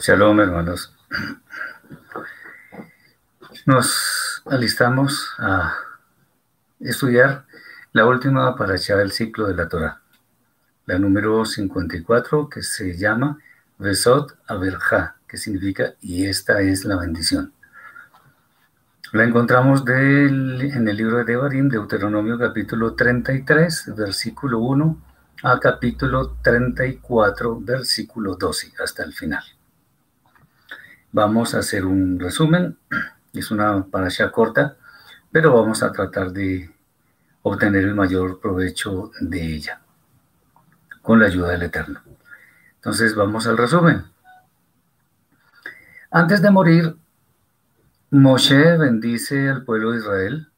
Shalom, hermanos. Nos alistamos a estudiar la última para echar el ciclo de la Torah, la número 54, que se llama Vesot Averja, que significa y esta es la bendición. La encontramos en el libro de Devarim, Deuteronomio capítulo 33, versículo 1 a capítulo 34, versículo 12, hasta el final. Vamos a hacer un resumen, es una parasha corta, pero vamos a tratar de obtener el mayor provecho de ella, con la ayuda del Eterno. Entonces vamos al resumen. Antes de morir, Moshe bendice al pueblo de Israel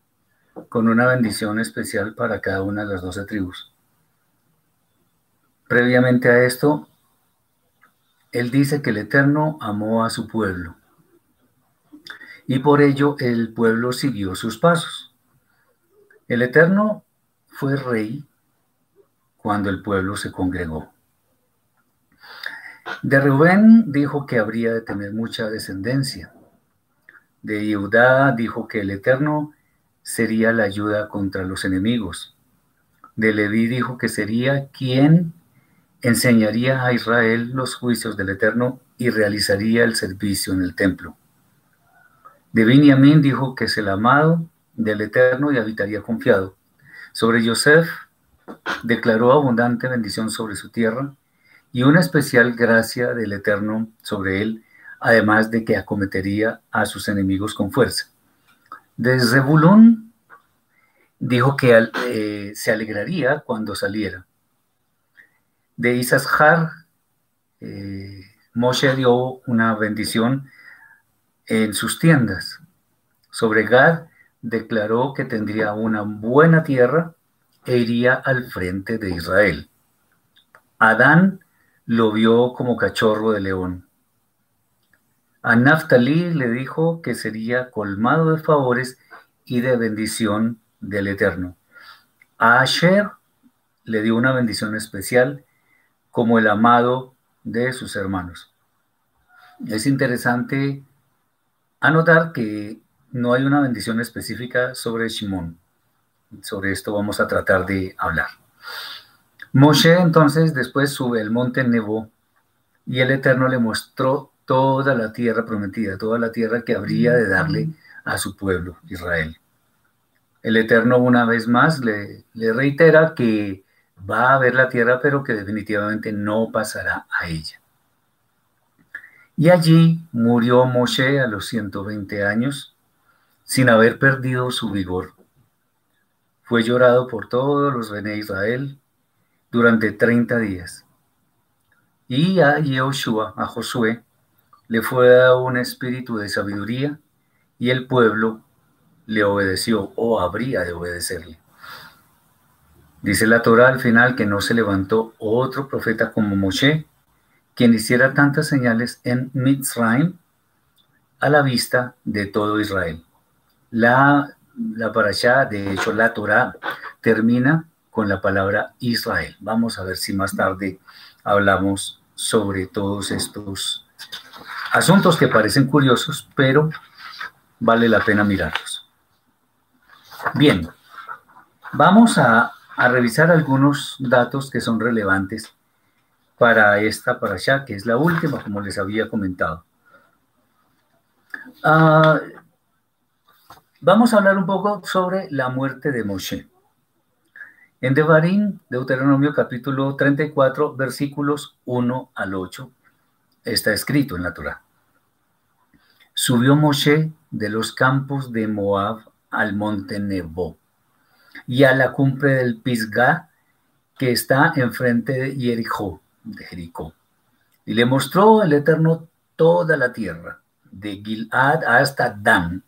con una bendición especial para cada una de las doce tribus. Previamente a esto, él dice que el Eterno amó a su pueblo y por ello el pueblo siguió sus pasos. El Eterno fue rey cuando el pueblo se congregó. De Rubén dijo que habría de tener mucha descendencia de Judá dijo que el Eterno sería la ayuda contra los enemigos. De Leví dijo que sería quien enseñaría a Israel los juicios del Eterno y realizaría el servicio en el templo. De Benjamín dijo que es el amado del Eterno y habitaría confiado. Sobre Joseph declaró abundante bendición sobre su tierra y una especial gracia del Eterno sobre él además de que acometería a sus enemigos con fuerza. Desde Bulón dijo que eh, se alegraría cuando saliera. De Isashar, eh, Moshe dio una bendición en sus tiendas. Sobre Gad declaró que tendría una buena tierra e iría al frente de Israel. Adán lo vio como cachorro de león. A Naftali le dijo que sería colmado de favores y de bendición del Eterno. A Asher le dio una bendición especial como el amado de sus hermanos. Es interesante anotar que no hay una bendición específica sobre Shimon. Sobre esto vamos a tratar de hablar. Moshe entonces después sube el monte Nebo y el Eterno le mostró toda la tierra prometida, toda la tierra que habría de darle a su pueblo, Israel. El Eterno una vez más le, reitera que va a ver la tierra, pero que definitivamente no pasará a ella. Y allí murió Moshe a los 120 años, sin haber perdido su vigor. Fue llorado por todos los de Israel durante 30 días. Y a Yehoshua, a Josué, le fue dado un espíritu de sabiduría y el pueblo le obedeció o habría de obedecerle. Dice la Torah al final que no se levantó otro profeta como Moshe, quien hiciera tantas señales en Mitzrayim a la vista de todo Israel. La, la parashá, de hecho la Torah, termina con la palabra Israel. Vamos a ver si más tarde hablamos sobre todos estos Asuntos que parecen curiosos, pero vale la pena mirarlos. Bien, vamos a, revisar algunos datos que son relevantes para esta para allá, que es la última, como les había comentado. Ah, vamos a hablar un poco sobre la muerte de Moshe. En Devarim, Deuteronomio capítulo 34, versículos 1 al 8, está escrito en la Torah. Subió Moshe de los campos de Moab al monte Nebo y a la cumbre del Pisgah que está enfrente de Jericó, de Jericó. Y le mostró el Eterno toda la tierra, de Gilad hasta Dan,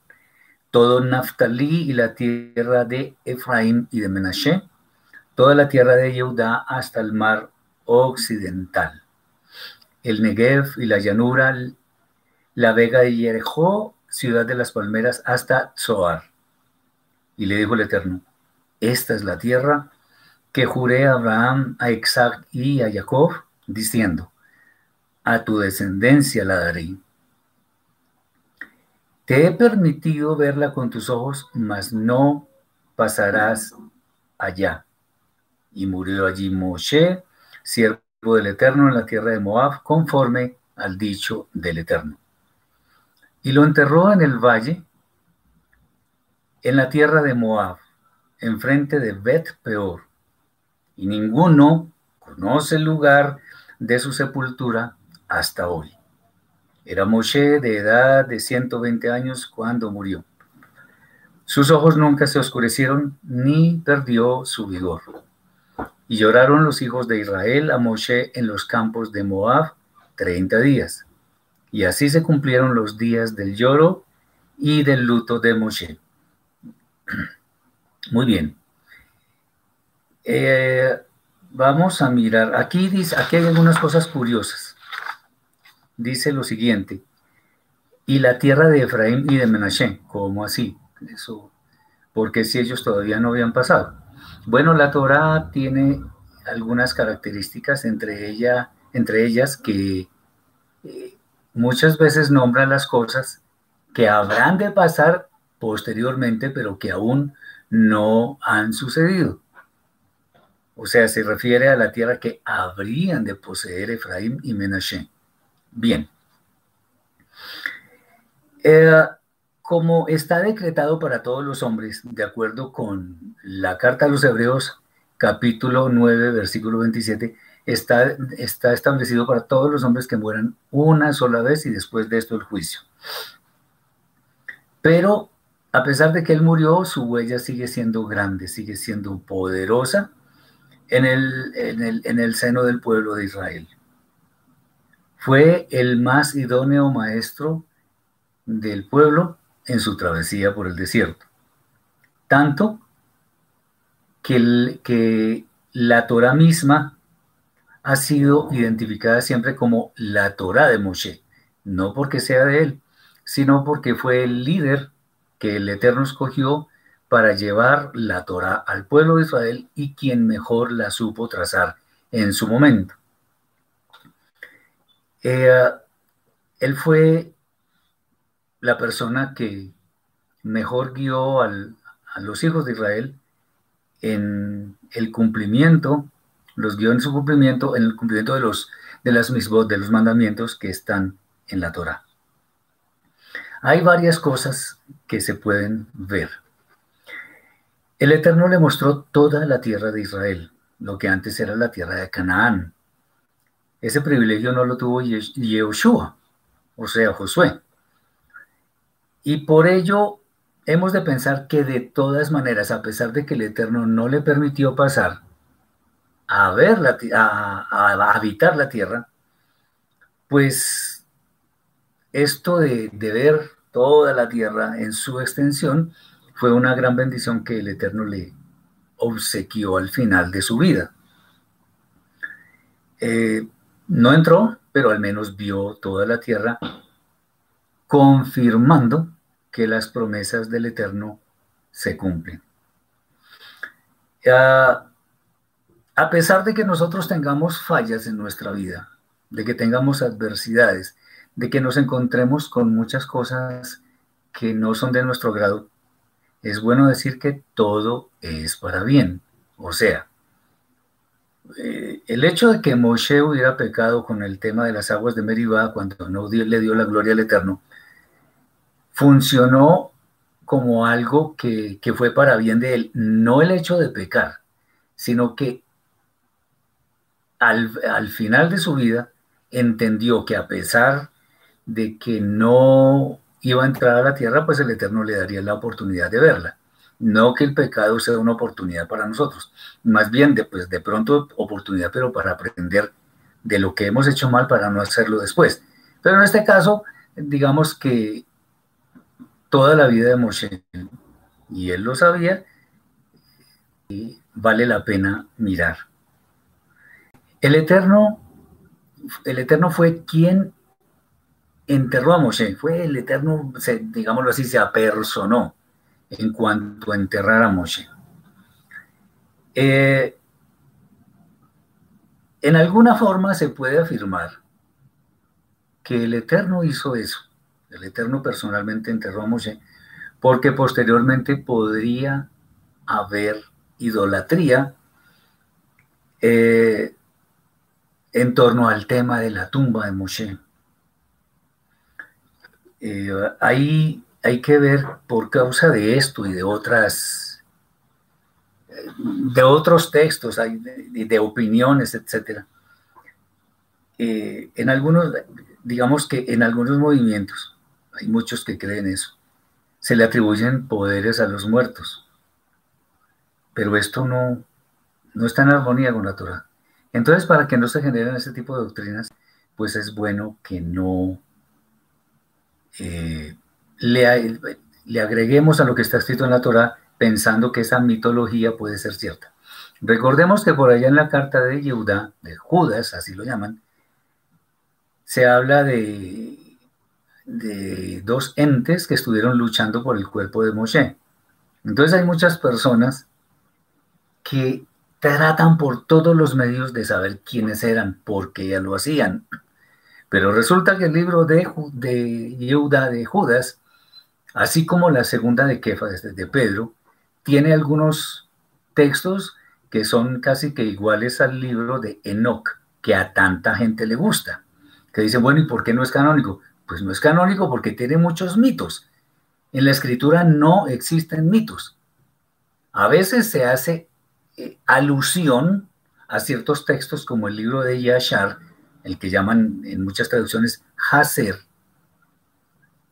todo Naftali y la tierra de Efraín y de Menashe, toda la tierra de Yehudá hasta el mar occidental, el Negev y la llanura la vega de Jericó, ciudad de las palmeras, hasta Zoar. Y le dijo el Eterno, esta es la tierra que juré a Abraham, a Isaac y a Jacob, diciendo, a tu descendencia la daré. Te he permitido verla con tus ojos, mas no pasarás allá. Y murió allí Moshe, siervo del Eterno en la tierra de Moab, conforme al dicho del Eterno. Y lo enterró en el valle, en la tierra de Moab, enfrente de Bet Peor. Y ninguno conoce el lugar de su sepultura hasta hoy. Era Moshe de edad de 120 años cuando murió. Sus ojos nunca se oscurecieron ni perdió su vigor. Y lloraron los hijos de Israel a Moshe en los campos de Moab 30 días. Y así se cumplieron los días del lloro y del luto de Moshe. Muy bien. Eh, vamos a mirar. Aquí, dice, aquí hay algunas cosas curiosas. Dice lo siguiente. Y la tierra de Efraín y de Menashe. ¿Cómo así? Eso, porque si ellos todavía no habían pasado. Bueno, la Torah tiene algunas características, entre, ella, entre ellas que eh, muchas veces nombra las cosas que habrán de pasar posteriormente, pero que aún no han sucedido. O sea, se refiere a la tierra que habrían de poseer Efraín y Menashe. Bien. Eh, como está decretado para todos los hombres, de acuerdo con la carta a los Hebreos, capítulo 9, versículo 27, está, está establecido para todos los hombres que mueran una sola vez y después de esto el juicio. Pero a pesar de que él murió, su huella sigue siendo grande, sigue siendo poderosa en el, en el, seno del pueblo de Israel. Fue el más idóneo maestro del pueblo en su travesía por el desierto. Tanto que, que la Torah misma ha sido identificada siempre como la Torah de Moshe, no porque sea de él, sino porque fue el líder que el Eterno escogió para llevar la Torah al pueblo de Israel y quien mejor la supo trazar en su momento. Eh, él fue la persona que mejor guió a los hijos de Israel en el cumplimiento, los guió en su cumplimiento, en el cumplimiento de los de las misbot, de los mandamientos que están en la Torah. Hay varias cosas que se pueden ver. El Eterno le mostró toda la tierra de Israel, lo que antes era la tierra de Canaán. Ese privilegio no lo tuvo Yehoshua, o sea, Josué. Y por ello hemos de pensar que de todas maneras, a pesar de que el Eterno no le permitió pasar a, ver la, a, habitar la tierra, pues esto de ver toda la tierra en su extensión fue una gran bendición que el Eterno le obsequió al final de su vida. Eh, no entró, pero al menos vio toda la tierra, confirmando que las promesas del Eterno se cumplen. Ah, a pesar de que nosotros tengamos fallas en nuestra vida, de que tengamos adversidades, de que nos encontremos con muchas cosas que no son de nuestro grado, es bueno decir que todo es para bien. O sea, eh, el hecho de que Moshe hubiera pecado con el tema de las aguas de Meribá cuando no le dio la gloria al Eterno, funcionó como algo que, fue para bien de él. No el hecho de pecar, sino que al, al final de su vida entendió que a pesar de que no iba a entrar a la tierra, pues el Eterno le daría la oportunidad de verla. No que el pecado sea una oportunidad para nosotros, más bien de, pues, de pronto oportunidad, pero para aprender de lo que hemos hecho mal para no hacerlo después. Pero en este caso, digamos que toda la vida de Moshe, y él lo sabía, y vale la pena mirar. El Eterno, el Eterno fue quien enterró a Moshe. Fue el Eterno, digámoslo así, se apersonó en cuanto a enterrar a Moshe. Eh, en alguna forma se puede afirmar que el Eterno hizo eso. El Eterno personalmente enterró a Moshe porque posteriormente podría haber idolatría eh, en torno al tema de la tumba de Moshe. Eh, ahí hay que ver por causa de esto y de otras de otros textos, de, de opiniones, etcétera. Eh, en algunos, digamos que en algunos movimientos, hay muchos que creen eso, se le atribuyen poderes a los muertos. Pero esto no, no está en armonía con la Torah. Entonces, para que no se generen ese tipo de doctrinas, pues es bueno que no eh, le, agreguemos a lo que está escrito en la Torah pensando que esa mitología puede ser cierta. Recordemos que por allá en la carta de Yehuda, de Judas, así lo llaman, se habla de, de dos entes que estuvieron luchando por el cuerpo de Moshe. Entonces hay muchas personas que tratan por todos los medios de saber quiénes eran, por qué ya lo hacían. Pero resulta que el libro de, de de Judas, así como la segunda de Kefas, de Pedro, tiene algunos textos que son casi que iguales al libro de Enoch, que a tanta gente le gusta. Que dice, bueno, ¿y por qué no es canónico? Pues no es canónico porque tiene muchos mitos. En la escritura no existen mitos. A veces se hace eh, alusión a ciertos textos como el libro de Yashar, el que llaman en muchas traducciones Haser.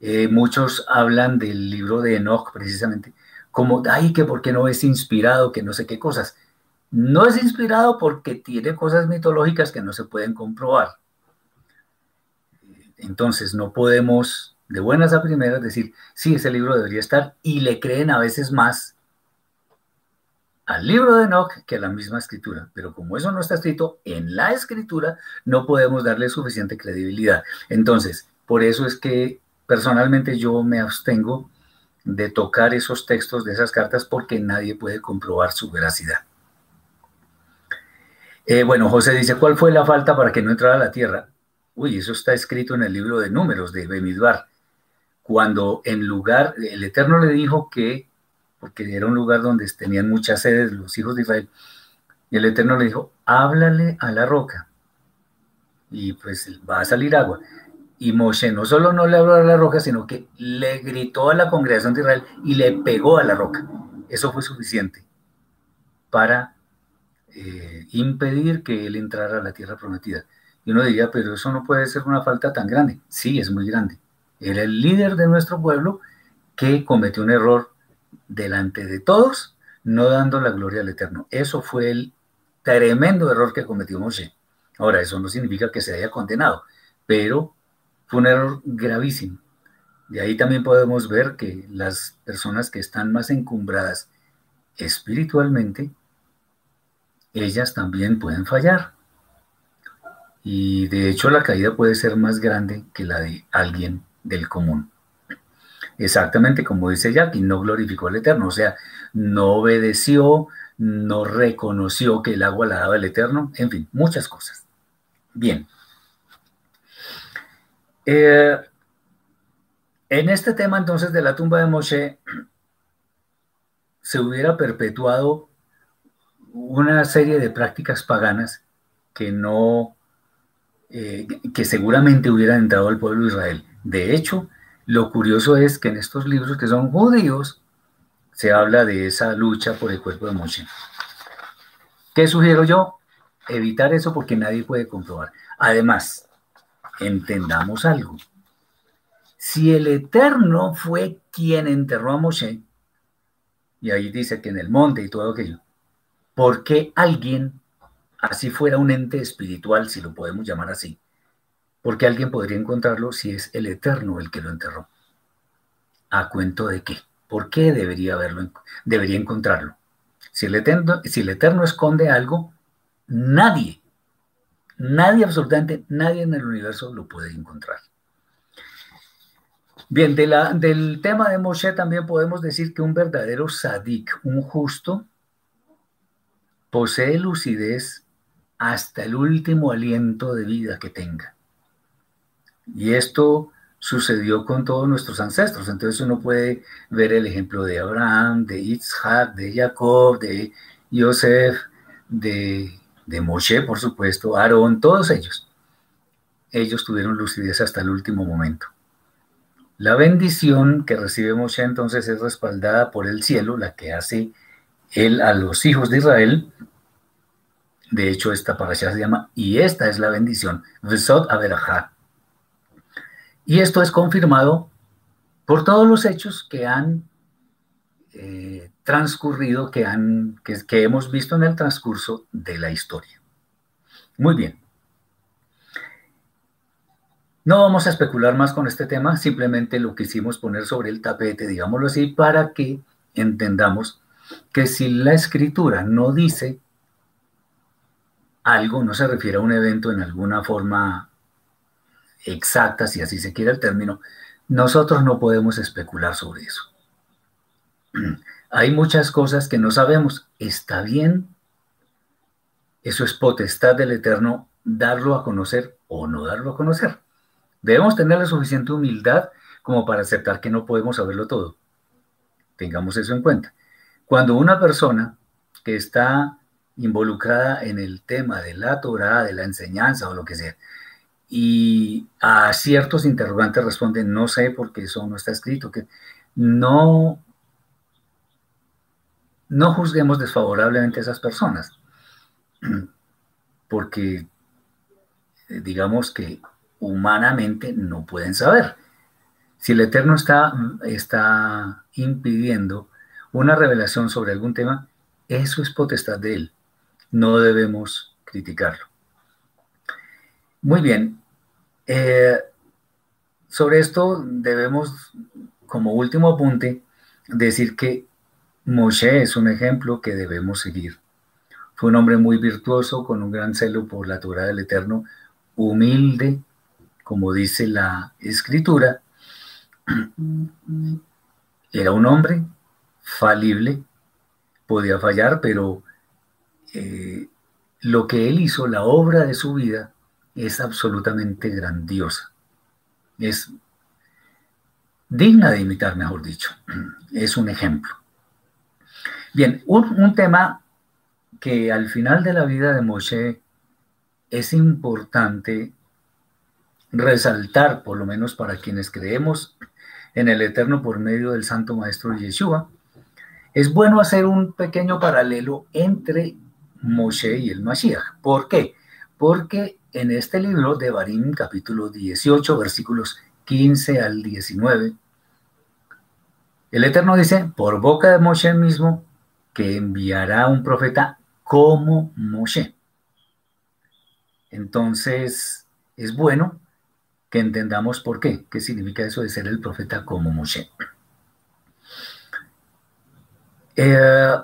Eh, muchos hablan del libro de Enoch precisamente, como, ay, que por qué no es inspirado, que no sé qué cosas. No es inspirado porque tiene cosas mitológicas que no se pueden comprobar. Entonces no podemos de buenas a primeras decir, sí, ese libro debería estar y le creen a veces más al libro de Enoch que a la misma escritura. Pero como eso no está escrito en la escritura, no podemos darle suficiente credibilidad. Entonces, por eso es que personalmente yo me abstengo de tocar esos textos de esas cartas porque nadie puede comprobar su veracidad. Eh, bueno, José dice, ¿cuál fue la falta para que no entrara a la tierra? Uy, eso está escrito en el libro de números de Bemidbar. Cuando en lugar, el Eterno le dijo que, porque era un lugar donde tenían muchas sedes los hijos de Israel, y el Eterno le dijo, háblale a la roca, y pues va a salir agua. Y Moshe no solo no le habló a la roca, sino que le gritó a la congregación de Israel y le pegó a la roca. Eso fue suficiente para eh, impedir que él entrara a la tierra prometida. Y uno diría, pero eso no puede ser una falta tan grande. Sí, es muy grande. Era el líder de nuestro pueblo que cometió un error delante de todos, no dando la gloria al Eterno. Eso fue el tremendo error que cometió Moshe. Ahora, eso no significa que se haya condenado, pero fue un error gravísimo. De ahí también podemos ver que las personas que están más encumbradas espiritualmente, ellas también pueden fallar. Y de hecho la caída puede ser más grande que la de alguien del común. Exactamente como dice Jackie, no glorificó al Eterno, o sea, no obedeció, no reconoció que el agua la daba el Eterno, en fin, muchas cosas. Bien, eh, en este tema entonces de la tumba de Moshe, se hubiera perpetuado una serie de prácticas paganas que no, eh, que seguramente hubieran entrado al pueblo de Israel. De hecho, lo curioso es que en estos libros que son judíos, se habla de esa lucha por el cuerpo de Moshe. ¿Qué sugiero yo? Evitar eso porque nadie puede comprobar. Además, entendamos algo. Si el Eterno fue quien enterró a Moshe, y ahí dice que en el monte y todo aquello, ¿por qué alguien, así fuera un ente espiritual, si lo podemos llamar así, por qué alguien podría encontrarlo si es el Eterno el que lo enterró? ¿A cuento de qué? ¿Por qué debería, haberlo, debería encontrarlo? Si el, eterno, si el Eterno esconde algo, nadie Nadie, absolutamente nadie en el universo lo puede encontrar. Bien, del tema de Moshe también podemos decir que un verdadero sadik, un justo, posee lucidez hasta el último aliento de vida que tenga. Y esto sucedió con todos nuestros ancestros. Entonces uno puede ver el ejemplo de Abraham, de Isaac, de Jacob, de de, de Moshe, por supuesto, Aarón, todos ellos. Ellos tuvieron lucidez hasta el último momento. La bendición que recibe Moshe entonces es respaldada por el cielo, la que hace él a los hijos de Israel. De hecho, esta parasha se llama, y esta es la bendición, Vesot Averajá. Y esto es confirmado por todos los hechos que han eh, transcurrido, que, han, que hemos visto en el transcurso de la historia. Muy bien. No vamos a especular más con este tema, simplemente lo quisimos poner sobre el tapete, digámoslo así, para que entendamos que si la escritura no dice algo, no se refiere a un evento en alguna forma exacta, si así se quiere el término, nosotros no podemos especular sobre eso. Hay muchas cosas que no sabemos. Está bien. Eso es potestad del Eterno darlo a conocer o no darlo a conocer. Debemos tener la suficiente humildad como para aceptar que no podemos saberlo todo. Tengamos eso en cuenta. Cuando una persona que está involucrada en el tema de la Torah, de la enseñanza o lo que sea, y a ciertos interrogantes responden, no sé porque eso no está escrito, que no, no juzguemos desfavorablemente a esas personas, porque digamos que humanamente no pueden saber. Si el Eterno está, está impidiendo una revelación sobre algún tema, eso es potestad de Él. No debemos criticarlo. Muy bien. Eh, sobre esto debemos, como último apunte, decir que Moshe es un ejemplo que debemos seguir. Fue un hombre muy virtuoso, con un gran celo por la Torah del Eterno, humilde, como dice la escritura, era un hombre falible, podía fallar, pero eh, lo que él hizo, la obra de su vida, es absolutamente grandiosa. Es digna de imitar, mejor dicho. Es un ejemplo. Bien, un, un tema que al final de la vida de Moshe es importante resaltar, por lo menos para quienes creemos en el Eterno por medio del Santo Maestro Yeshua, es bueno hacer un pequeño paralelo entre Moshe y el Mashiach. ¿Por qué? Porque en este libro de Barim, capítulo 18, versículos 15 al 19, el Eterno dice, por boca de Moshe mismo, que enviará un profeta como Moshe. Entonces, es bueno que entendamos por qué, qué significa eso de ser el profeta como Moshe. Eh,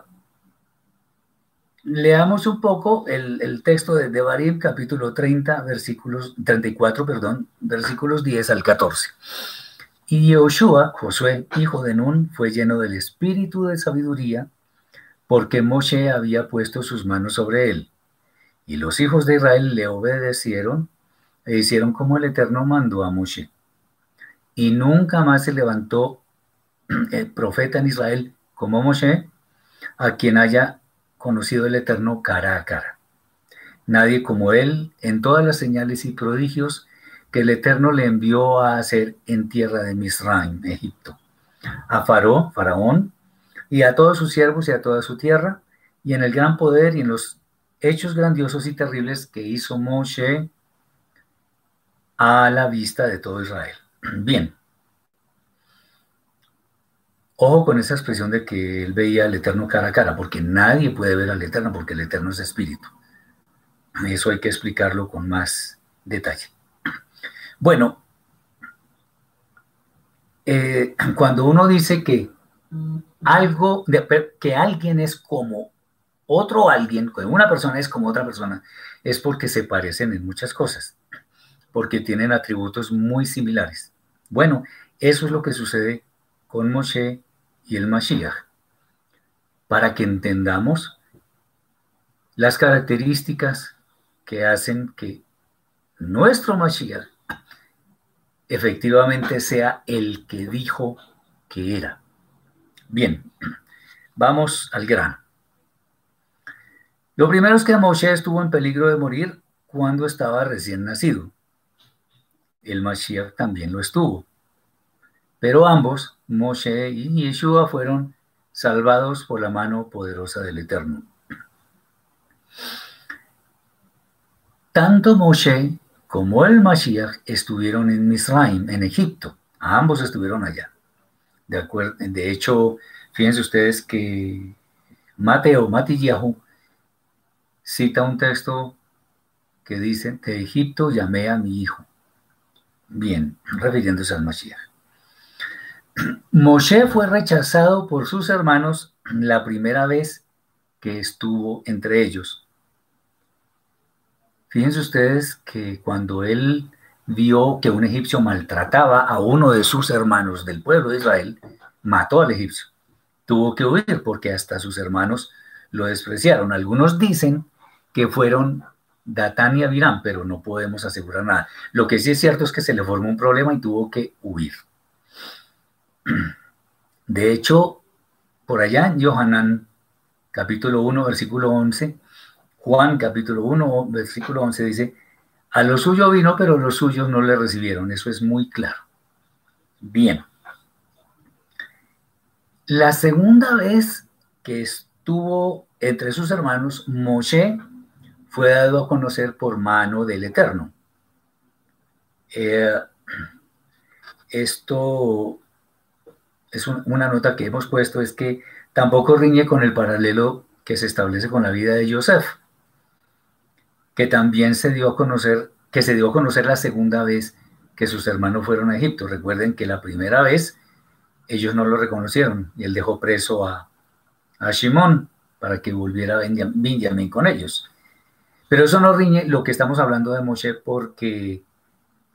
leamos un poco el, texto de Devarim, capítulo 30, versículos, 34, perdón, versículos 10 al 14. Y Yoshua, Josué, hijo de Nun, fue lleno del espíritu de sabiduría, porque Moshe había puesto sus manos sobre él. Y los hijos de Israel le obedecieron e hicieron como el Eterno mandó a Moshe. Y nunca más se levantó el profeta en Israel como Moshe, a quien haya conocido el Eterno cara a cara. Nadie como él en todas las señales y prodigios que el Eterno le envió a hacer en tierra de Misraim, Egipto. A Faró, Faraón, y a todos sus siervos y a toda su tierra, y en el gran poder y en los hechos grandiosos y terribles que hizo Moshe a la vista de todo Israel. Bien. Ojo con esa expresión de que él veía al Eterno cara a cara, porque nadie puede ver al Eterno, porque el Eterno es espíritu. Eso hay que explicarlo con más detalle. Bueno, eh, cuando uno dice que algo, que alguien es como otro alguien, que una persona es como otra persona, es porque se parecen en muchas cosas porque tienen atributos muy similares. Bueno, eso es lo que sucede con Moshe y el Mashiach, para que entendamos las características que hacen que nuestro Mashiach efectivamente sea el que dijo que era. Bien, vamos al grano. Lo primero es que Moshe estuvo en peligro de morir cuando estaba recién nacido. El Mashiach también lo estuvo. Pero ambos, Moshe y Yeshua, fueron salvados por la mano poderosa del Eterno. Tanto Moshe como el Mashiach estuvieron en Misraim, en Egipto. Ambos estuvieron allá. De, acuerdo, de hecho, fíjense ustedes que Mateo, Matillahu, cita un texto que dice, de Egipto llamé a mi hijo. Bien, refiriéndose al Mashiach. Moshe fue rechazado por sus hermanos la primera vez que estuvo entre ellos. Fíjense ustedes que cuando él vio que un egipcio maltrataba a uno de sus hermanos del pueblo de Israel, mató al egipcio. Tuvo que huir porque hasta sus hermanos lo despreciaron. Algunos dicen que fueron Datán y Abiram, pero no podemos asegurar nada. Lo que sí es cierto es que se le formó un problema y tuvo que huir. De hecho, por allá en capítulo 1, versículo 11, Juan capítulo 1, versículo 11 dice, a lo suyo vino, pero los suyos no le recibieron. Eso es muy claro. Bien. La segunda vez que estuvo entre sus hermanos, Moshe fue dado a conocer por mano del Eterno. Eh, esto es una nota que hemos puesto, es que tampoco riñe con el paralelo que se establece con la vida de Joseph, que también se dio a conocer, que se dio a conocer la segunda vez que sus hermanos fueron a Egipto. Recuerden que la primera vez ellos no lo reconocieron y él dejó preso a, a Shimón para que volviera Benjamín con ellos. Pero eso no riñe lo que estamos hablando de Moshe porque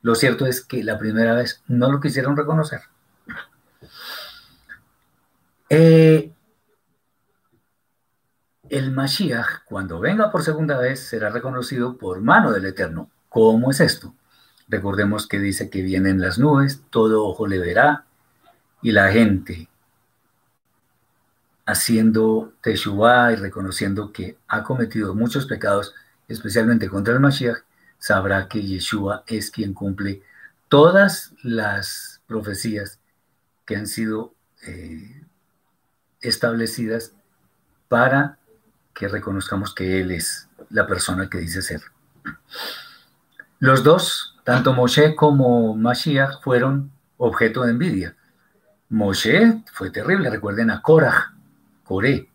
lo cierto es que la primera vez no lo quisieron reconocer. Eh, el Mashiach, cuando venga por segunda vez, será reconocido por mano del Eterno. ¿Cómo es esto? Recordemos que dice que vienen las nubes, todo ojo le verá, y la gente haciendo Teshuvah y reconociendo que ha cometido muchos pecados, especialmente contra el Mashiach, sabrá que Yeshua es quien cumple todas las profecías que han sido eh, establecidas para que reconozcamos que Él es la persona que dice ser. Los dos, tanto Moshe como Mashiach, fueron objeto de envidia. Moshe fue terrible, recuerden a Korah, Coré,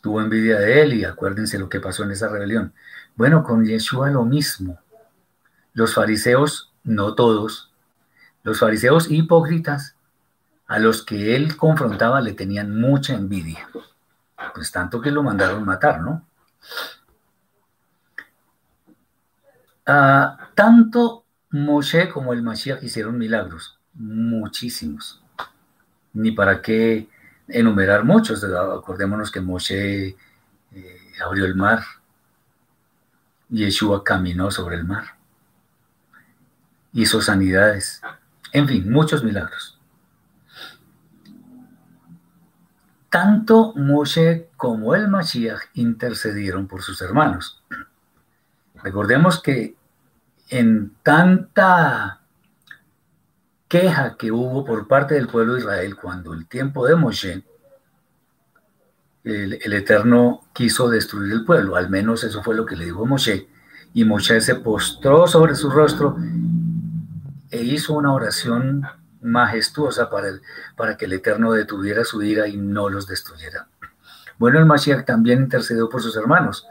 tuvo envidia de él y acuérdense lo que pasó en esa rebelión. Bueno, con Yeshua lo mismo. Los fariseos, no todos, los fariseos hipócritas, a los que él confrontaba le tenían mucha envidia. Pues tanto que lo mandaron matar, ¿no? Ah, tanto Moshe como el Mashiach hicieron milagros, muchísimos. Ni para qué enumerar muchos. Acordémonos que Moshe eh, abrió el mar, Yeshua caminó sobre el mar, hizo sanidades, en fin, muchos milagros. Tanto Moshe como el Mashiach intercedieron por sus hermanos. Recordemos que en tanta queja que hubo por parte del pueblo de Israel cuando el tiempo de Moshe, el, Eterno quiso destruir el pueblo, al menos eso fue lo que le dijo Moshe, y Moshe se postró sobre su rostro e hizo una oración majestuosa para, el, para que el Eterno detuviera su ira y no los destruyera. Bueno, el Mashiach también intercedió por sus hermanos.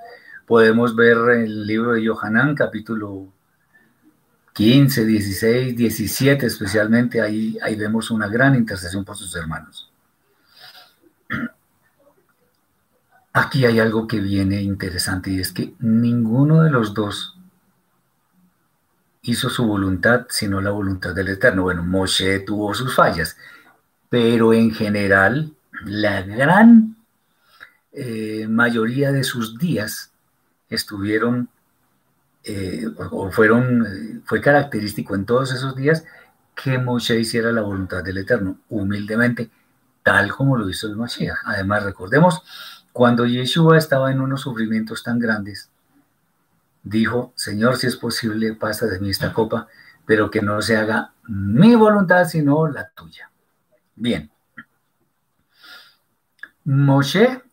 Podemos ver el libro de Yohanan, capítulo 15, 16, 17 especialmente, ahí, ahí vemos una gran intercesión por sus hermanos. Aquí hay algo que viene interesante y es que ninguno de los dos hizo su voluntad sino la voluntad del Eterno. Bueno, Moshe tuvo sus fallas, pero en general la gran eh, mayoría de sus días estuvieron eh, o fueron, fue característico en todos esos días que Moshe hiciera la voluntad del Eterno, humildemente, tal como lo hizo el Mashiach. Además, recordemos, cuando Yeshua estaba en unos sufrimientos tan grandes, dijo, Señor, si es posible, pasa de mí esta copa, pero que no se haga mi voluntad, sino la tuya. Bien. Moshe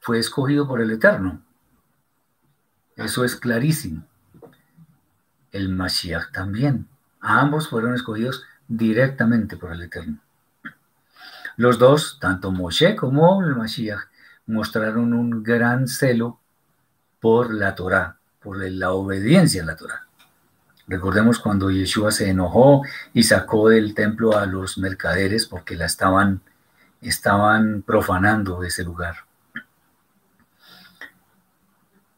fue escogido por el Eterno. Eso es clarísimo. El Mashiach también. Ambos fueron escogidos directamente por el Eterno. Los dos, tanto Moshe como el Mashiach, mostraron un gran celo por la Torá, por la obediencia a la. Recordemos cuando Yeshua se enojó y sacó del templo a los mercaderes porque la estaban, estaban profanando ese lugar.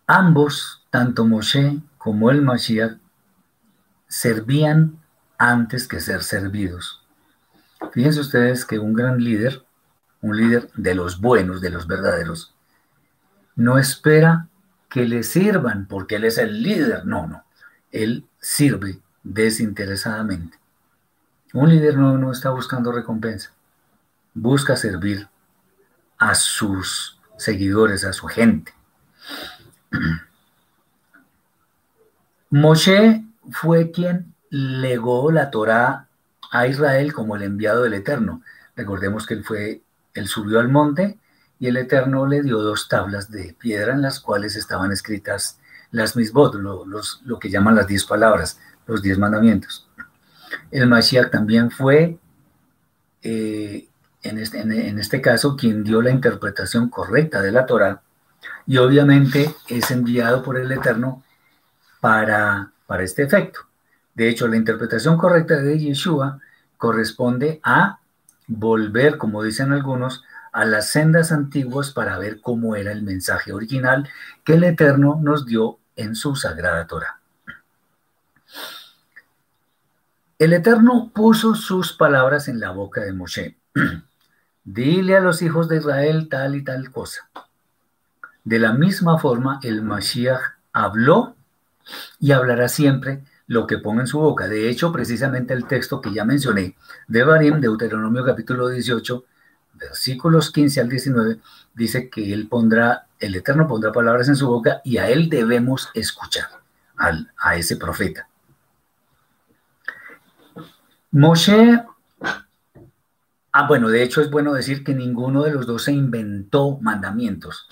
Ambos, tanto Moshe como el Mashiach, servían antes que ser servidos. Fíjense ustedes que un gran líder, un líder de los buenos, de los verdaderos, no espera que le sirvan porque él es el líder. No, no. Él sirve desinteresadamente. Un líder no, no está buscando recompensa. Busca servir a sus seguidores, a su gente. Moshe fue quien legó la Torá a Israel como el enviado del Eterno. Recordemos que él fue, él subió al monte y el Eterno le dio dos tablas de piedra en las cuales estaban escritas las misbot, lo, lo que llaman las diez palabras, los diez mandamientos. El Mashiach también fue, eh, en, este, en, este, caso, quien dio la interpretación correcta de la Torah y obviamente es enviado por el Eterno para, para este efecto. De hecho, la interpretación correcta de Yeshua corresponde a volver, como dicen algunos, a las sendas antiguas para ver cómo era el mensaje original que el Eterno nos dio en su sagrada Torah. El Eterno puso sus palabras en la boca de Moshe. Dile a los hijos de Israel tal y tal cosa. De la misma forma, el Mashiach habló y hablará siempre lo que ponga en su boca. De hecho, precisamente el texto que ya mencioné de Barim, Deuteronomio capítulo 18, versículos 15 al 19, dice que él pondrá, el Eterno pondrá palabras en su boca y a él debemos escuchar, al, a ese profeta. Moshe, ah, bueno, de hecho es bueno decir que ninguno de los dos se inventó mandamientos.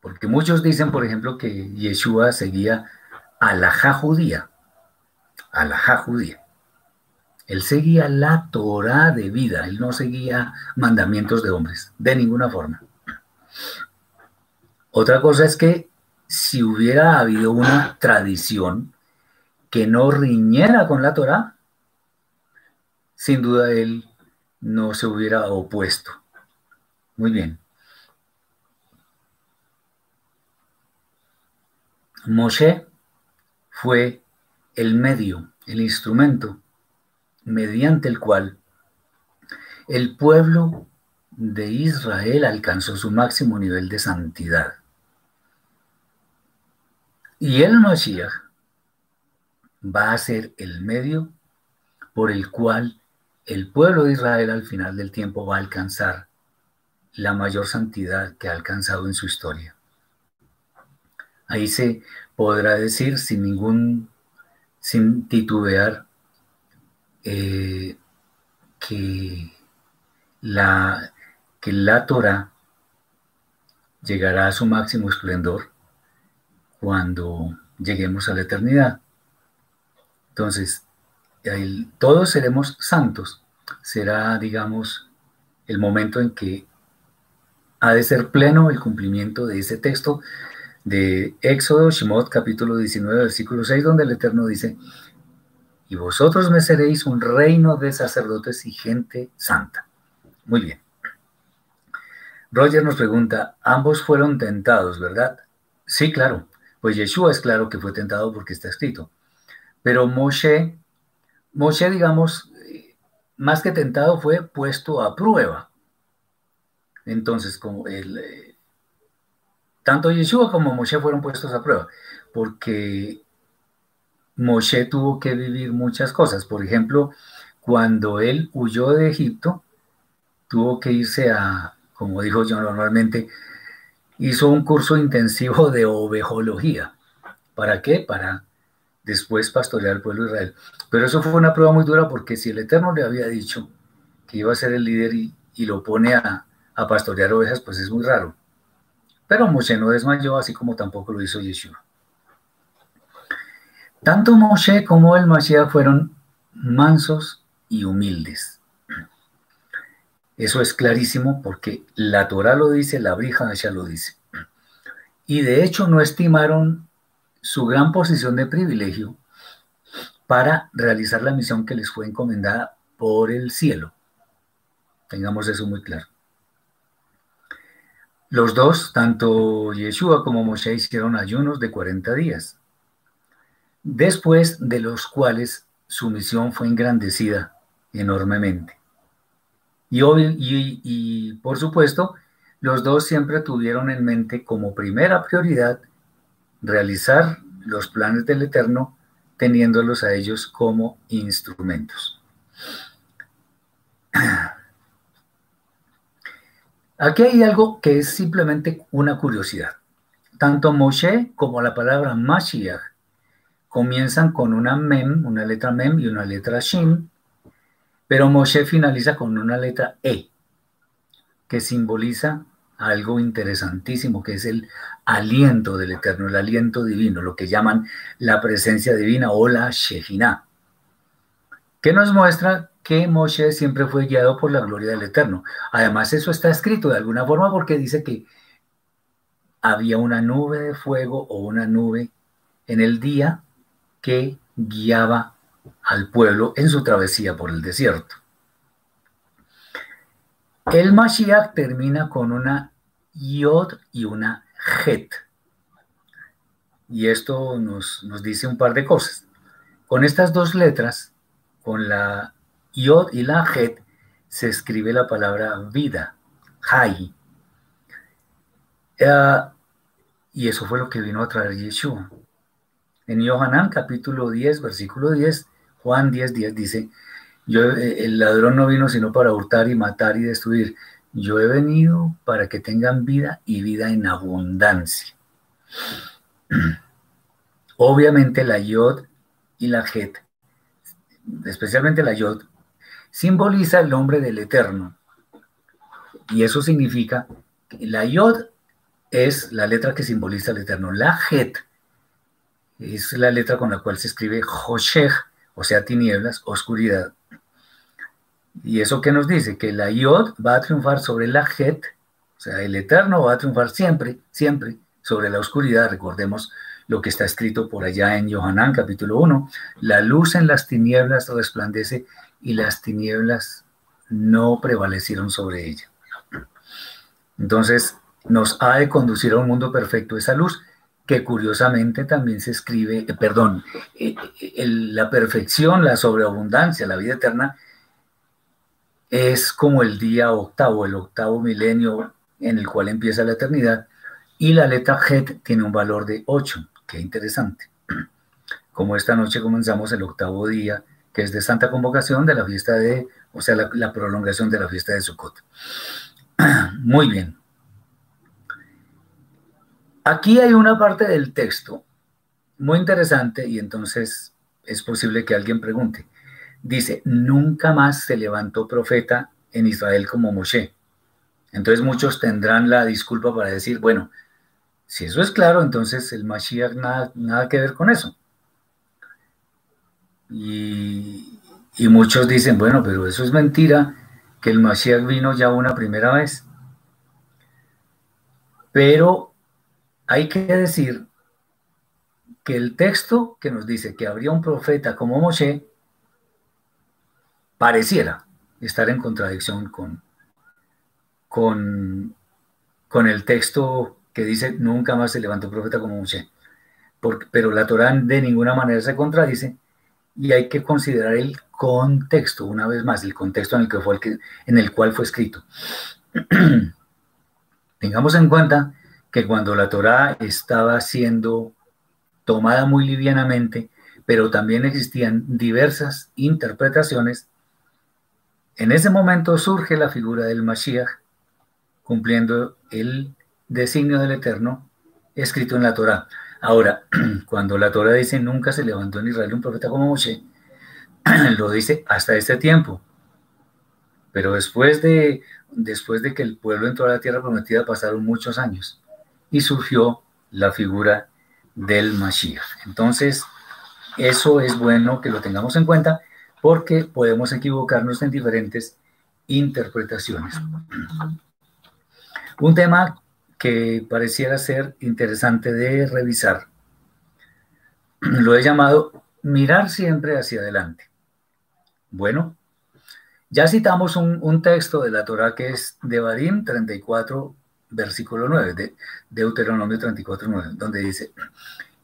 Porque muchos dicen, por ejemplo, que Yeshua seguía alajá judía, alajá judía. Él seguía la Torah de vida, él no seguía mandamientos de hombres, de ninguna forma. Otra cosa es que si hubiera habido una tradición que no riñera con la Torah, sin duda él no se hubiera opuesto. Muy bien. Moshe fue el medio, el instrumento mediante el cual el pueblo de Israel alcanzó su máximo nivel de santidad. Y el Mashiach va a ser el medio por el cual el pueblo de Israel al final del tiempo va a alcanzar la mayor santidad que ha alcanzado en su historia. Ahí se podrá decir sin ningún, sin titubear, eh, que, la, que la Torah llegará a su máximo esplendor cuando lleguemos a la eternidad. Entonces, todos seremos santos. Será, digamos, el momento en que ha de ser pleno el cumplimiento de ese texto de Éxodo, Shemot, capítulo 19, versículo 6, donde el Eterno dice, y vosotros me seréis un reino de sacerdotes y gente santa. Muy bien. Roger nos pregunta, ambos fueron tentados, ¿verdad? Sí, claro. Pues Yeshua es claro que fue tentado porque está escrito. Pero Moshe, Moshe, digamos, más que tentado, fue puesto a prueba. Entonces, como el, eh, tanto Yeshua como Moshe fueron puestos a prueba, porque Moshe tuvo que vivir muchas cosas. Por ejemplo, cuando él huyó de Egipto, tuvo que irse a, como dijo yo normalmente, hizo un curso intensivo de ovejología. ¿Para qué? Para después pastorear al pueblo de Israel. Pero eso fue una prueba muy dura porque si el Eterno le había dicho que iba a ser el líder y, lo pone a, a, pastorear ovejas, pues es muy raro. Pero Moshe no desmayó, así como tampoco lo hizo Yeshua. Tanto Moshe como el Mashiach fueron mansos y humildes. Eso es clarísimo porque la Torah lo dice, la Brija ya lo dice. Y de hecho no estimaron su gran posición de privilegio para realizar la misión que les fue encomendada por el cielo. Tengamos eso muy claro. Los dos, tanto Yeshua como Moshe, hicieron ayunos de 40 días, después de los cuales su misión fue engrandecida enormemente. Y, y, y, por supuesto, los dos siempre tuvieron en mente como primera prioridad realizar los planes del Eterno teniéndolos a ellos como instrumentos. Aquí hay algo que es simplemente una curiosidad. Tanto Moshe como la palabra Mashiach comienzan con una mem, una letra mem y una letra shin, pero Moshe finaliza con una letra e, que simboliza algo interesantísimo, que es el aliento del Eterno, el aliento divino, lo que llaman la presencia divina o la Shejinah, que nos muestra que Moshe siempre fue guiado por la gloria del Eterno. Además, eso está escrito de alguna forma porque dice que había una nube de fuego o una nube en el día que guiaba al pueblo en su travesía por el desierto. El Mashiach termina con una Yod y una Het. Y esto nos, nos, dice un par de cosas. Con estas dos letras, con la Yod y la Het, se escribe la palabra vida, Hai. Uh, y eso fue lo que vino a traer Yeshua. En Yohanan capítulo 10, versículo 10, Juan 10, 10 dice, yo, eh, el ladrón no vino sino para hurtar y matar y destruir. Yo he venido para que tengan vida y vida en abundancia. Obviamente la yod y la het, especialmente la yod, simboliza el nombre del Eterno. Y eso significa que la yod es la letra que simboliza el Eterno. La het es la letra con la cual se escribe Hoshech, o sea, tinieblas, oscuridad. ¿Y eso qué nos dice? Que la Yod va a triunfar sobre la Het, o sea, el Eterno va a triunfar siempre, siempre sobre la oscuridad. Recordemos lo que está escrito por allá en Yohanan capítulo 1. La luz en las tinieblas resplandece y las tinieblas no prevalecieron sobre ella. Entonces, nos ha de conducir a un mundo perfecto esa luz, que curiosamente también se escribe, eh, perdón, eh, eh, la perfección, la sobreabundancia, la vida eterna, es como el día octavo, el octavo milenio en el cual empieza la eternidad, y la letra Het tiene un valor de 8. Qué interesante. Como esta noche comenzamos el octavo día, que es de Santa Convocación de la fiesta de, o sea, la, la prolongación de la fiesta de Sukkot. Muy bien. Aquí hay una parte del texto muy interesante y entonces es posible que alguien pregunte, dice, nunca más se levantó profeta en Israel como Moshe. Entonces muchos tendrán la disculpa para decir, bueno, si eso es claro, entonces el Mashiach nada, nada que ver con eso. Y, y muchos dicen, bueno, pero eso es mentira, que el Mashiach vino ya una primera vez. Pero hay que decir que el texto que nos dice que habría un profeta como Moshe pareciera estar en contradicción con, con, con el texto que dice nunca más se levantó profeta como Moshe. pero la Torah de ninguna manera se contradice y hay que considerar el contexto, una vez más, el contexto en el, que fue el que, en el cual fue escrito. Tengamos en cuenta que cuando la Torah estaba siendo tomada muy livianamente pero también existían diversas interpretaciones. En ese momento surge la figura del Mashiach, cumpliendo el designio del Eterno escrito en la Torah. Ahora, cuando la Torah dice nunca se levantó en Israel un profeta como Moshe, lo dice hasta este tiempo. Pero después de, después de que el pueblo entró a la tierra prometida pasaron muchos años y surgió la figura del Mashiach. Entonces, eso es bueno que lo tengamos en cuenta porque podemos equivocarnos en diferentes interpretaciones. Un tema que pareciera ser interesante de revisar, lo he llamado mirar siempre hacia adelante. Bueno, ya citamos un, texto de la Torah que es de Barim 34, versículo 9, de Deuteronomio 34, 9, donde dice,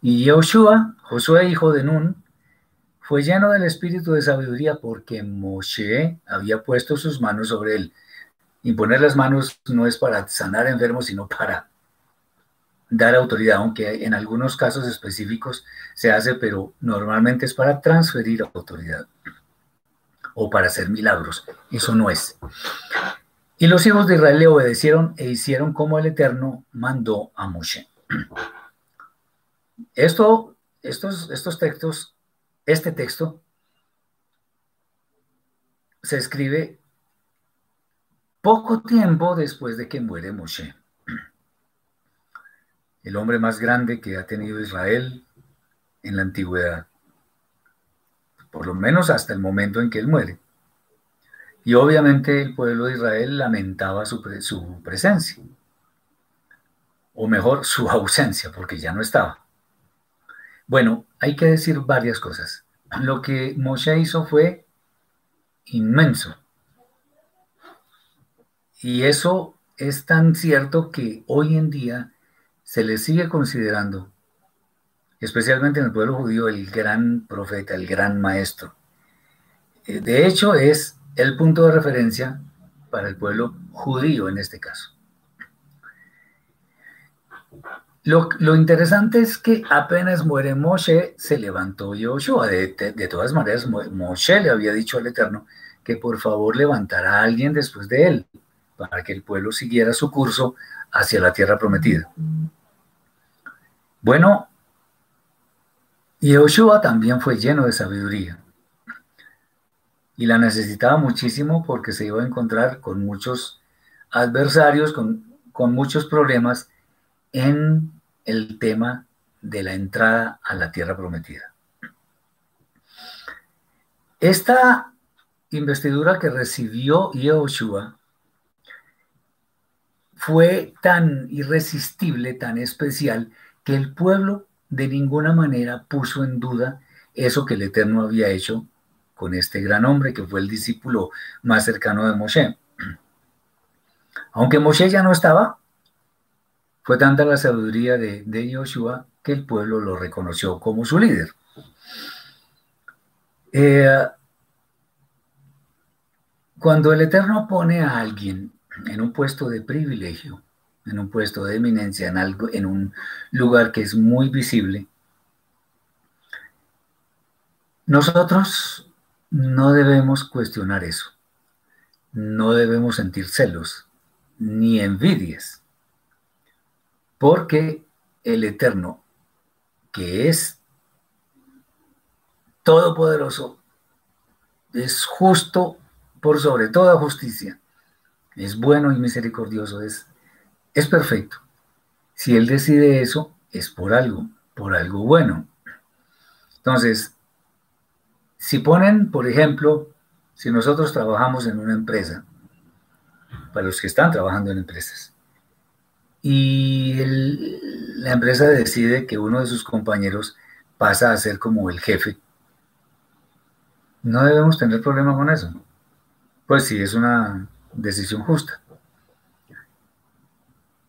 y Joshua, Josué hijo de Nun, fue lleno del espíritu de sabiduría porque Moshe había puesto sus manos sobre él. Imponer las manos no es para sanar enfermos, sino para dar autoridad, aunque en algunos casos específicos se hace, pero normalmente es para transferir autoridad o para hacer milagros. Eso no es. Y los hijos de Israel le obedecieron e hicieron como el Eterno mandó a Moshe. Esto, estos, estos textos, este texto se escribe poco tiempo después de que muere Moshe, el hombre más grande que ha tenido Israel en la antigüedad, por lo menos hasta el momento en que él muere. Y obviamente el pueblo de Israel lamentaba su, su presencia, o mejor, su ausencia, porque ya no estaba. Bueno, hay que decir varias cosas. Lo que Moshe hizo fue inmenso. Y eso es tan cierto que hoy en día se le sigue considerando, especialmente en el pueblo judío, el gran profeta, el gran maestro. Eh, de hecho, es el punto de referencia para el pueblo judío en este caso. Lo, interesante es que apenas muere Moshe, se levantó Yoshua. De, todas maneras, Moshe le había dicho al Eterno que por favor levantara a alguien después de él, para que el pueblo siguiera su curso hacia la tierra prometida. Bueno, Yoshua también fue lleno de sabiduría y la necesitaba muchísimo porque se iba a encontrar con muchos adversarios, con, con muchos problemas en el tema de la entrada a la tierra prometida. Esta investidura que recibió Yehoshua fue tan irresistible, tan especial, que el pueblo de ninguna manera puso en duda eso que el Eterno había hecho con este gran hombre que fue el discípulo más cercano de Moshe. Aunque Moshe ya no estaba, fue tanta la sabiduría de, de Joshua que el pueblo lo reconoció como su líder. Eh, cuando el Eterno pone a alguien en un puesto de privilegio, en un puesto de eminencia, en, algo, en un lugar que es muy visible, nosotros no debemos cuestionar eso. No debemos sentir celos ni envidias porque el Eterno, que es todopoderoso, es justo por sobre toda justicia, es bueno y misericordioso, es, es perfecto. Si Él decide eso, es por algo, por algo bueno. Entonces, si ponen, por ejemplo, si nosotros trabajamos en una empresa, para los que están trabajando en empresas, y la empresa decide que uno de sus compañeros pasa a ser como el jefe. No debemos tener problema con eso. Pues sí, es una decisión justa.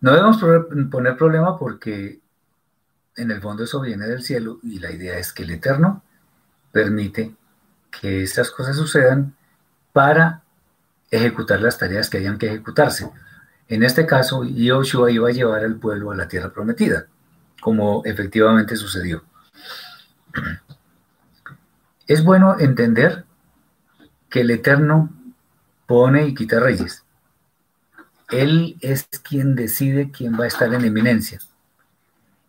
No debemos poner problema porque en el fondo eso viene del cielo y la idea es que el Eterno permite que estas cosas sucedan para ejecutar las tareas que hayan que ejecutarse. En este caso, Yoshua iba a llevar al pueblo a la tierra prometida, como efectivamente sucedió. Es bueno entender que el Eterno pone y quita reyes. Él es quien decide quién va a estar en eminencia.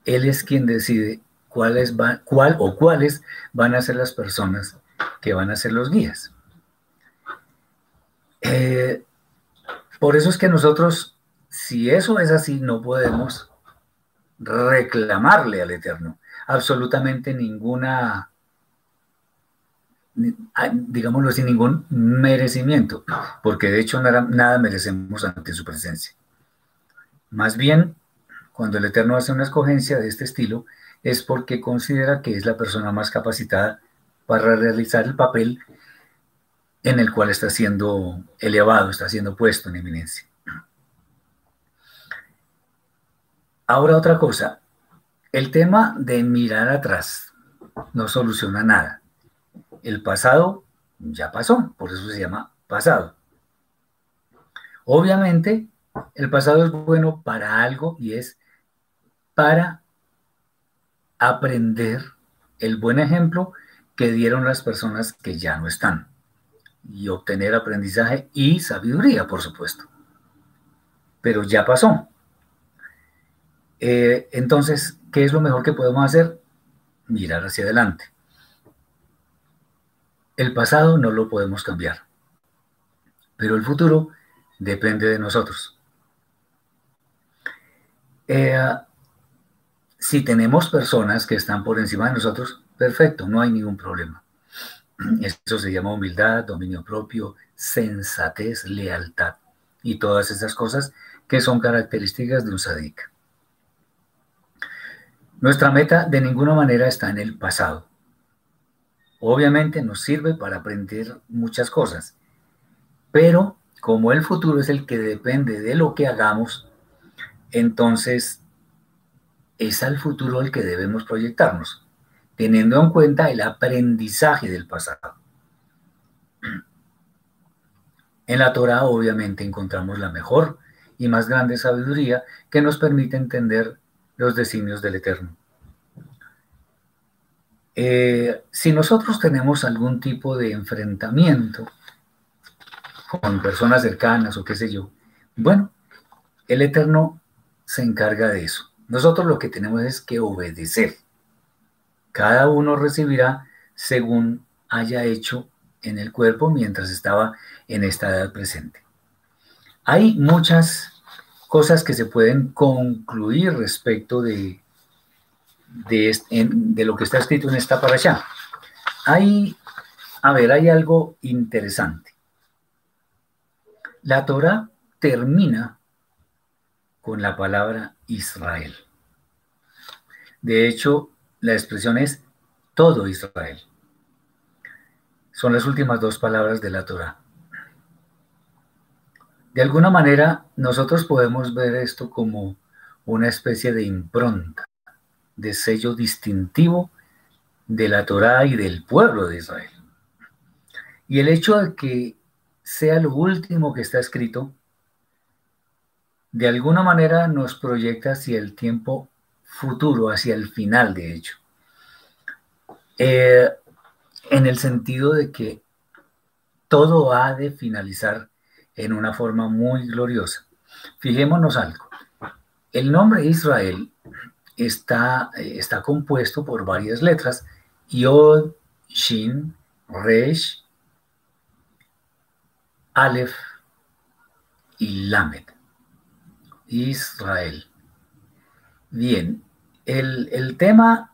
Él es quien decide cuáles van, cuál o cuáles van a ser las personas que van a ser los guías. Eh, por eso es que nosotros, si eso es así, no podemos reclamarle al Eterno absolutamente ninguna, digámoslo sin ningún merecimiento, porque de hecho nada, nada merecemos ante su presencia. Más bien, cuando el Eterno hace una escogencia de este estilo, es porque considera que es la persona más capacitada para realizar el papel en el cual está siendo elevado, está siendo puesto en eminencia. Ahora otra cosa, el tema de mirar atrás no soluciona nada. El pasado ya pasó, por eso se llama pasado. Obviamente, el pasado es bueno para algo y es para aprender el buen ejemplo que dieron las personas que ya no están y obtener aprendizaje y sabiduría, por supuesto. Pero ya pasó. Eh, entonces, ¿qué es lo mejor que podemos hacer? Mirar hacia adelante. El pasado no lo podemos cambiar, pero el futuro depende de nosotros. Eh, si tenemos personas que están por encima de nosotros, perfecto, no hay ningún problema. Eso se llama humildad, dominio propio, sensatez, lealtad y todas esas cosas que son características de un sadik. Nuestra meta de ninguna manera está en el pasado. Obviamente nos sirve para aprender muchas cosas, pero como el futuro es el que depende de lo que hagamos, entonces es al futuro el que debemos proyectarnos teniendo en cuenta el aprendizaje del pasado. En la Torah obviamente encontramos la mejor y más grande sabiduría que nos permite entender los designios del Eterno. Eh, si nosotros tenemos algún tipo de enfrentamiento con personas cercanas o qué sé yo, bueno, el Eterno se encarga de eso. Nosotros lo que tenemos es que obedecer. Cada uno recibirá según haya hecho en el cuerpo mientras estaba en esta edad presente. Hay muchas cosas que se pueden concluir respecto de, de, lo que está escrito en esta para allá. Hay, a ver, hay algo interesante. La Torah termina con la palabra Israel. De hecho, la expresión es todo Israel. Son las últimas dos palabras de la Torah. De alguna manera, nosotros podemos ver esto como una especie de impronta, de sello distintivo de la Torah y del pueblo de Israel. Y el hecho de que sea lo último que está escrito, de alguna manera nos proyecta hacia el tiempo futuro, hacia el final, de hecho. Eh, en el sentido de que todo ha de finalizar en una forma muy gloriosa. Fijémonos algo. El nombre Israel está, eh, está compuesto por varias letras. Yod, Shin, Resh, Aleph y Lamed. Israel. Bien, el, tema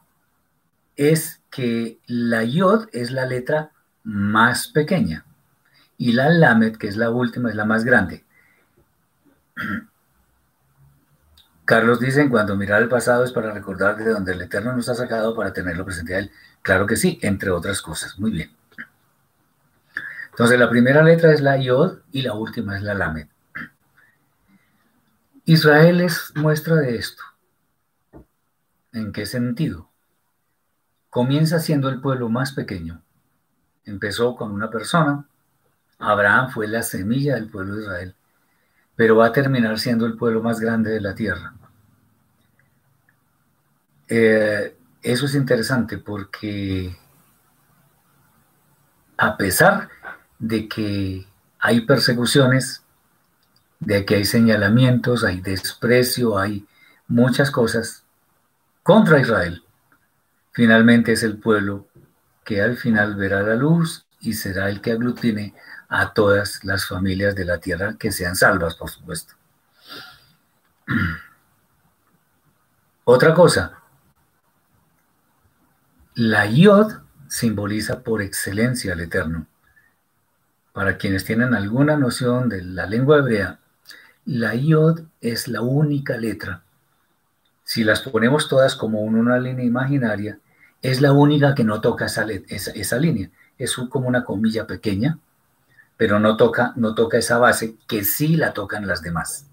es que la Yod es la letra más pequeña y la Lamed, que es la última, es la más grande. Carlos dice, cuando mirar el pasado es para recordar de donde el Eterno nos ha sacado para tenerlo presente a él. Claro que sí, entre otras cosas. Muy bien. Entonces la primera letra es la Yod y la última es la Lamed. Israel es muestra de esto. ¿En qué sentido? Comienza siendo el pueblo más pequeño. Empezó con una persona. Abraham fue la semilla del pueblo de Israel, pero va a terminar siendo el pueblo más grande de la tierra. Eh, eso es interesante porque a pesar de que hay persecuciones, de que hay señalamientos, hay desprecio, hay muchas cosas contra Israel, finalmente es el pueblo que al final verá la luz y será el que aglutine a todas las familias de la tierra que sean salvas, por supuesto. Otra cosa, la Yod simboliza por excelencia al Eterno. Para quienes tienen alguna noción de la lengua hebrea, la Yod es la única letra. Si las ponemos todas como una línea imaginaria, es la única que no toca esa, línea. Es como una comilla pequeña, pero no toca, no toca esa base que sí la tocan las demás.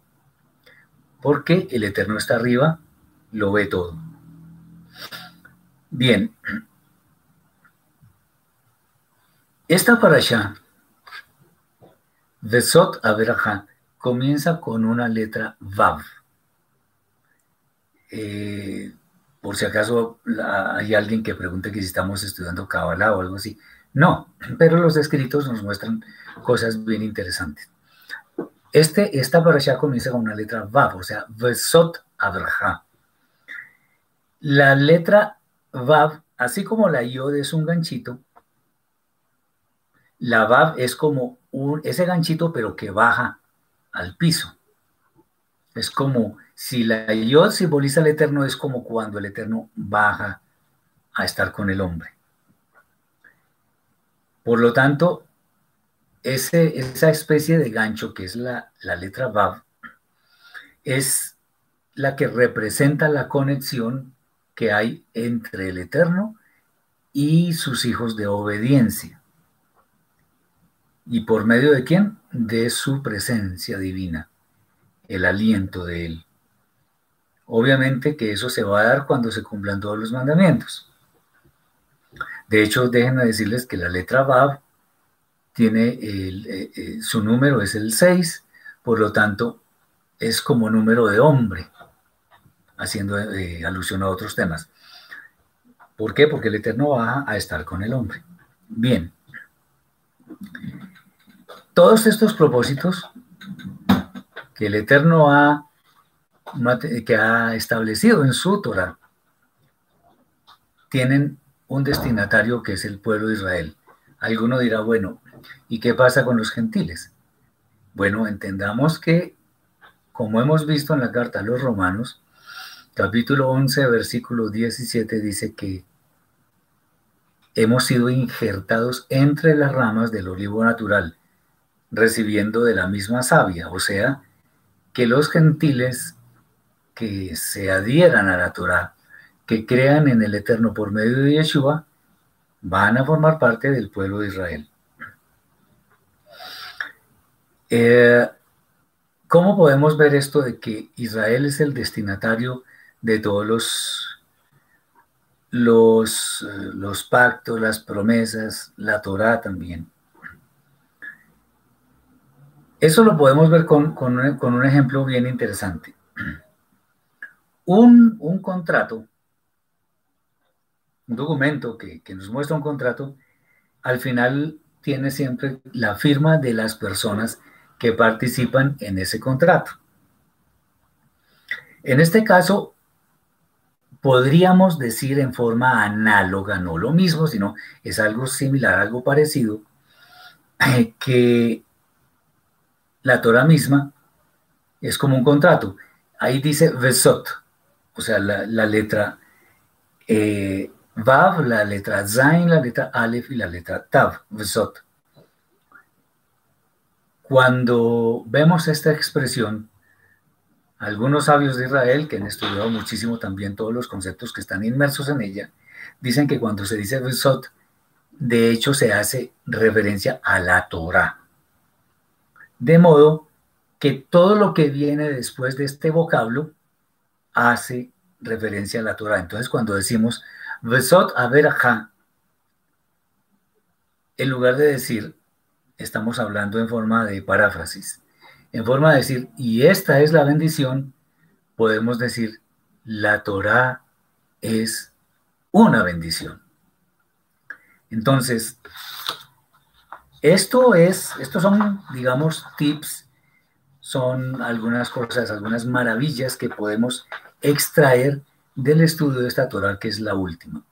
Porque el Eterno está arriba, lo ve todo. Bien. Esta parasha, Vesot Averaja, comienza con una letra Vav. Eh, por si acaso hay alguien que pregunte que si estamos estudiando Kabbalah o algo así. No, pero los escritos nos muestran cosas bien interesantes. Este, esta parasha comienza con una letra Vav, o sea, Vesot Abraha. La letra Vav, así como la Yod es un ganchito, la Vav es como un, ese ganchito, pero que baja al piso. Es como si la Yod simboliza el Eterno, es como cuando el Eterno baja a estar con el hombre. Por lo tanto, esa especie de gancho que es la, la letra Vav, es la que representa la conexión que hay entre el Eterno y sus hijos de obediencia. ¿Y por medio de quién? De su presencia divina, el aliento de Él. Obviamente que eso se va a dar cuando se cumplan todos los mandamientos. De hecho, déjenme decirles que la letra Bab tiene eh, eh, su número es el 6, por lo tanto es como número de hombre, haciendo eh, alusión a otros temas. ¿Por qué? Porque el Eterno va a estar con el hombre. Bien. Todos estos propósitos que el Eterno ha que ha establecido en su Torah tienen un destinatario que es el pueblo de Israel. Alguno dirá, bueno, ¿y qué pasa con los gentiles? Bueno, entendamos que, como hemos visto en la carta a los romanos, capítulo 11, versículo 17 dice que hemos sido injertados entre las ramas del olivo natural, recibiendo de la misma savia, o sea, que los gentiles que se adhieran a la Torah, que crean en el Eterno por medio de Yeshua, van a formar parte del pueblo de Israel. Eh, ¿Cómo podemos ver esto de que Israel es el destinatario de todos los, los, pactos, las promesas, la Torah también? Eso lo podemos ver con, con un ejemplo bien interesante un, contrato, un documento que, que nos muestra un contrato, al final tiene siempre la firma de las personas que participan en ese contrato. En este caso, podríamos decir en forma análoga, no lo mismo, sino es algo similar, algo parecido, que la Torah misma es como un contrato. Ahí dice Vesot, o sea, la, letra eh, Vav, la letra Zain, la letra Aleph y la letra Tav, Vesot. Cuando vemos esta expresión, algunos sabios de Israel, que han estudiado muchísimo también todos los conceptos que están inmersos en ella, dicen que cuando se dice Vesot, de hecho se hace referencia a la Torah. De modo que todo lo que viene después de este vocablo hace referencia a la Torah. Entonces, cuando decimos Vesot Averaja, en lugar de decir, estamos hablando en forma de paráfrasis, en forma de decir, y esta es la bendición, podemos decir, la Torah es una bendición. Entonces, Esto es, estos son, digamos, tips, son algunas cosas, algunas maravillas que podemos extraer del estudio de esta Torah, que es la última.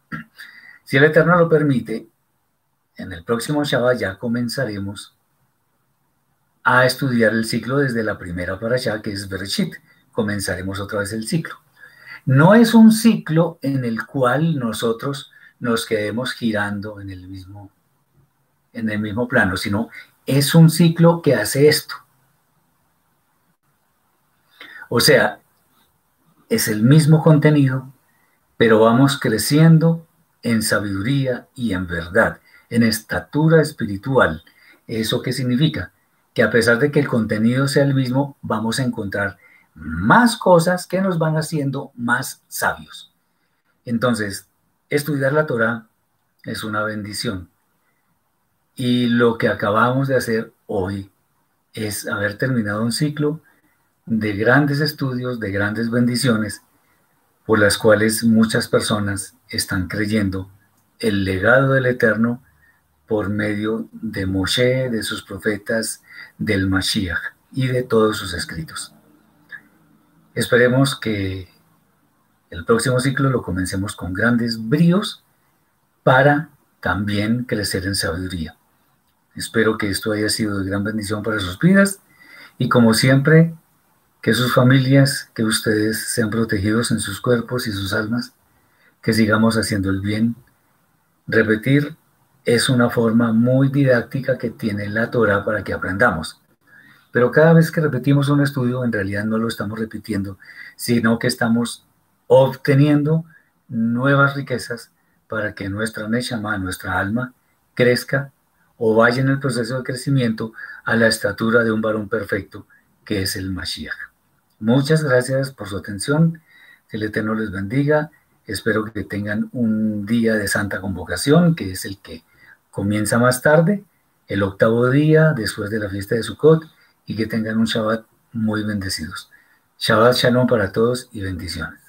Si el Eterno lo permite, en el próximo Shabbat ya comenzaremos a estudiar el ciclo desde la primera para que es Bereshit. Comenzaremos otra vez el ciclo. No es un ciclo en el cual nosotros nos quedemos girando en el mismo, en el mismo plano, sino es un ciclo que hace esto. O sea, es el mismo contenido, pero vamos creciendo en sabiduría y en verdad, en estatura espiritual. ¿Eso qué significa? Que a pesar de que el contenido sea el mismo, vamos a encontrar más cosas que nos van haciendo más sabios. Entonces, estudiar la Torah es una bendición. Y lo que acabamos de hacer hoy es haber terminado un ciclo de grandes estudios, de grandes bendiciones, por las cuales muchas personas están creyendo el legado del Eterno por medio de Moshe, de sus profetas, del Mashiach y de todos sus escritos. Esperemos que el próximo ciclo lo comencemos con grandes bríos para también crecer en sabiduría. Espero que esto haya sido de gran bendición para sus vidas y como siempre, que sus familias, que ustedes sean protegidos en sus cuerpos y sus almas, que sigamos haciendo el bien. Repetir es una forma muy didáctica que tiene la Torah para que aprendamos. Pero cada vez que repetimos un estudio, en realidad no lo estamos repitiendo, sino que estamos obteniendo nuevas riquezas para que nuestra Neshama, nuestra alma, crezca o vaya en el proceso de crecimiento a la estatura de un varón perfecto, que es el Mashiach. Muchas gracias por su atención. Que el Eterno les bendiga. Espero que tengan un día de santa convocación, que es el que comienza más tarde, el octavo día después de la fiesta de Sukkot, y que tengan un Shabbat muy bendecidos. Shabbat Shalom para todos y bendiciones.